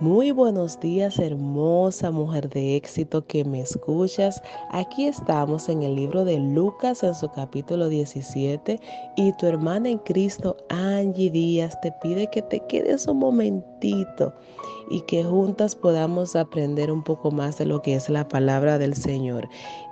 Muy buenos días, hermosa mujer de éxito que me escuchas. Aquí estamos en el libro de Lucas en su capítulo 17 y tu hermana en Cristo, Angie Díaz, te pide que te quedes un momentito y que juntas podamos aprender un poco más de lo que es la palabra del Señor.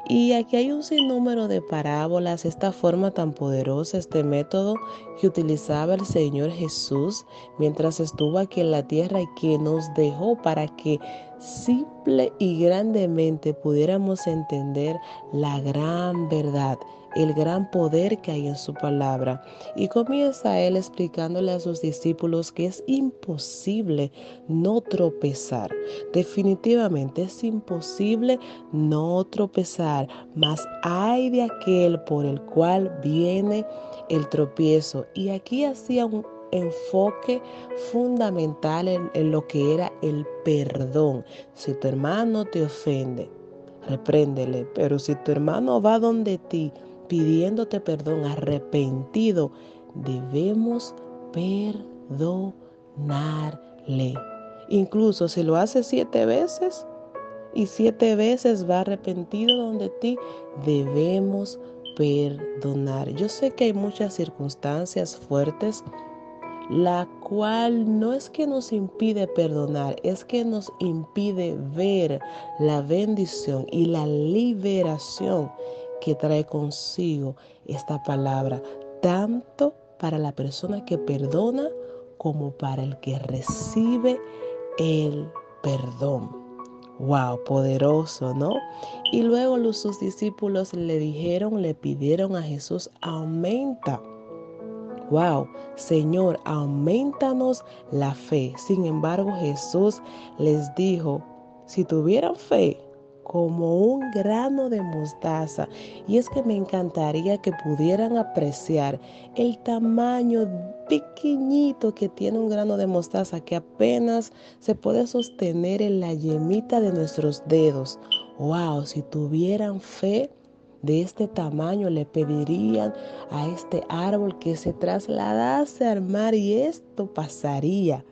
Y aquí hay un sinnúmero de parábolas, esta forma tan poderosa, este método que utilizaba el Señor Jesús mientras estuvo aquí en la tierra y que nos dejó para que simple y grandemente pudiéramos entender la gran verdad el gran poder que hay en su palabra. Y comienza él explicándole a sus discípulos que es imposible no tropezar. Definitivamente es imposible no tropezar, mas hay de aquel por el cual viene el tropiezo. Y aquí hacía un enfoque fundamental en, lo que era el perdón. Si tu hermano te ofende, repréndele, pero si tu hermano va donde ti pidiéndote perdón, arrepentido, debemos perdonarle. Incluso si lo hace siete veces y siete veces va arrepentido donde ti, debemos perdonar. Yo sé que hay muchas circunstancias fuertes, la cual no es que nos impide perdonar, es que nos impide ver la bendición y la liberación que trae consigo esta palabra, tanto para la persona que perdona como para el que recibe el perdón. Wow, poderoso, ¿no? Y luego sus discípulos le dijeron, le pidieron a Jesús, aumenta. Wow, Señor, aumentanos la fe. Sin embargo, Jesús les dijo, si tuvieran fe, como un grano de mostaza. Y es que me encantaría que pudieran apreciar el tamaño pequeñito que tiene un grano de mostaza que apenas se puede sostener en la yemita de nuestros dedos. Wow, si tuvieran fe de este tamaño le pedirían a este árbol que se trasladase al mar y esto pasaría.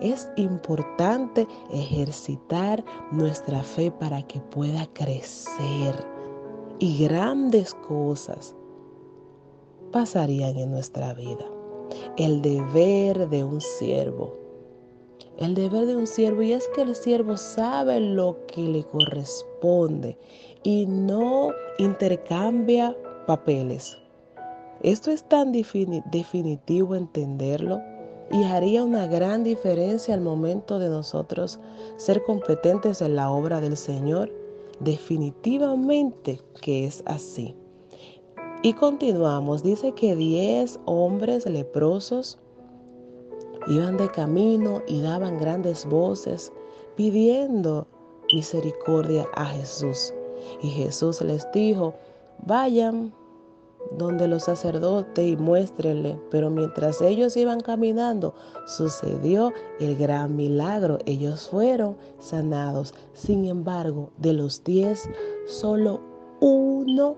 Es importante ejercitar nuestra fe para que pueda crecer y grandes cosas pasarían en nuestra vida. El deber de un siervo. El deber de un siervo y es que el siervo sabe lo que le corresponde y no intercambia papeles. Esto es tan definitivo entenderlo y haría una gran diferencia al momento de nosotros ser competentes en la obra del Señor. Definitivamente que es así. Y continuamos, dice que diez hombres leprosos iban de camino y daban grandes voces pidiendo misericordia a Jesús. Y Jesús les dijo, vayan donde los sacerdotes y muéstrenle. Pero mientras ellos iban caminando, sucedió el gran milagro. Ellos fueron sanados. Sin embargo, de los diez, solo uno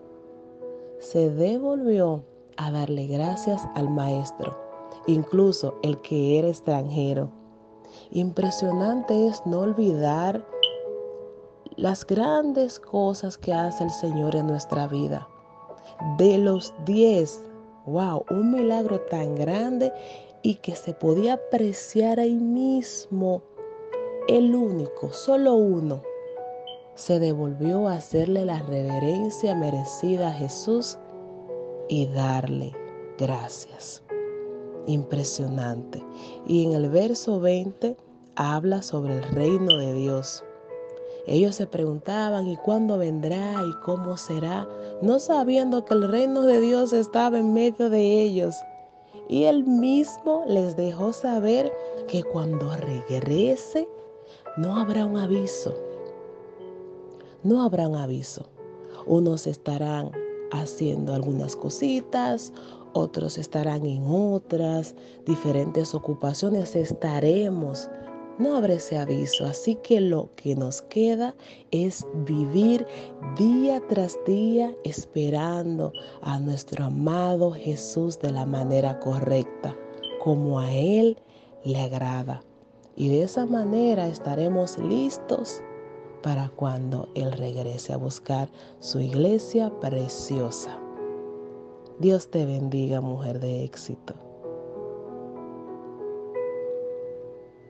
se devolvió a darle gracias al maestro, incluso el que era extranjero. Impresionante es no olvidar las grandes cosas que hace el Señor en nuestra vida de los diez. Wow, un milagro tan grande y que se podía apreciar ahí mismo. El único, solo uno, se devolvió a hacerle la reverencia merecida a Jesús y darle gracias. Impresionante. Y en el verso 20 habla sobre el reino de Dios. Ellos se preguntaban, ¿y cuándo vendrá? ¿Y cómo será? No sabiendo que el reino de Dios estaba en medio de ellos. Y él mismo les dejó saber que cuando regrese no habrá un aviso. No habrá un aviso. Unos estarán haciendo algunas cositas, otros estarán en otras, diferentes ocupaciones. Estaremos no habrá ese aviso. Así que lo que nos queda es vivir día tras día esperando a nuestro amado Jesús de la manera correcta, como a Él le agrada. Y de esa manera estaremos listos para cuando Él regrese a buscar su iglesia preciosa. Dios te bendiga, mujer de éxito.